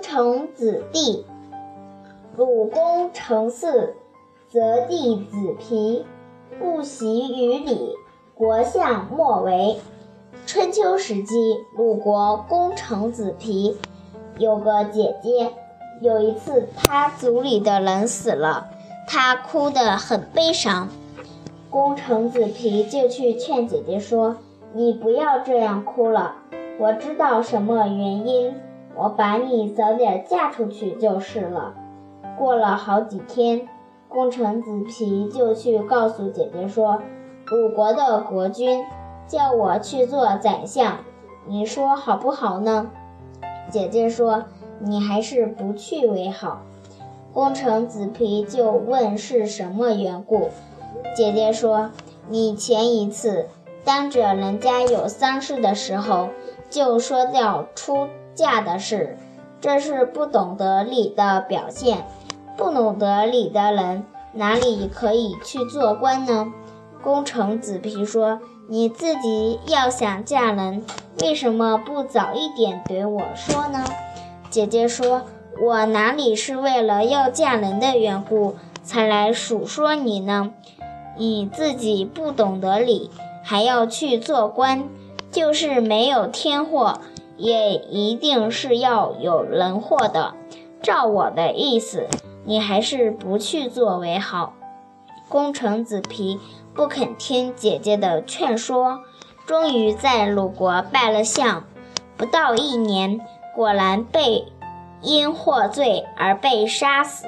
成子弟。鲁公成嗣，则弟子皮，不习于礼，国相莫为。春秋时期，鲁国公成子皮有个姐姐。有一次，他族里的人死了，他哭得很悲伤。公成子皮就去劝姐姐说：“你不要这样哭了，我知道什么原因，我把你早点嫁出去就是了。”过了好几天，公成子皮就去告诉姐姐说：“鲁国的国君叫我去做宰相，你说好不好呢？”姐姐说：“你还是不去为好。”公成子皮就问是什么缘故。姐姐说：“你前一次当着人家有丧事的时候，就说要出嫁的事，这是不懂得礼的表现。”不懂得礼的人，哪里可以去做官呢？功成子皮说：“你自己要想嫁人，为什么不早一点对我说呢？”姐姐说：“我哪里是为了要嫁人的缘故才来数说你呢？你自己不懂得礼，还要去做官，就是没有天祸，也一定是要有人祸的。照我的意思。”你还是不去做为好。功成子皮不肯听姐姐的劝说，终于在鲁国拜了相。不到一年，果然被因获罪而被杀死。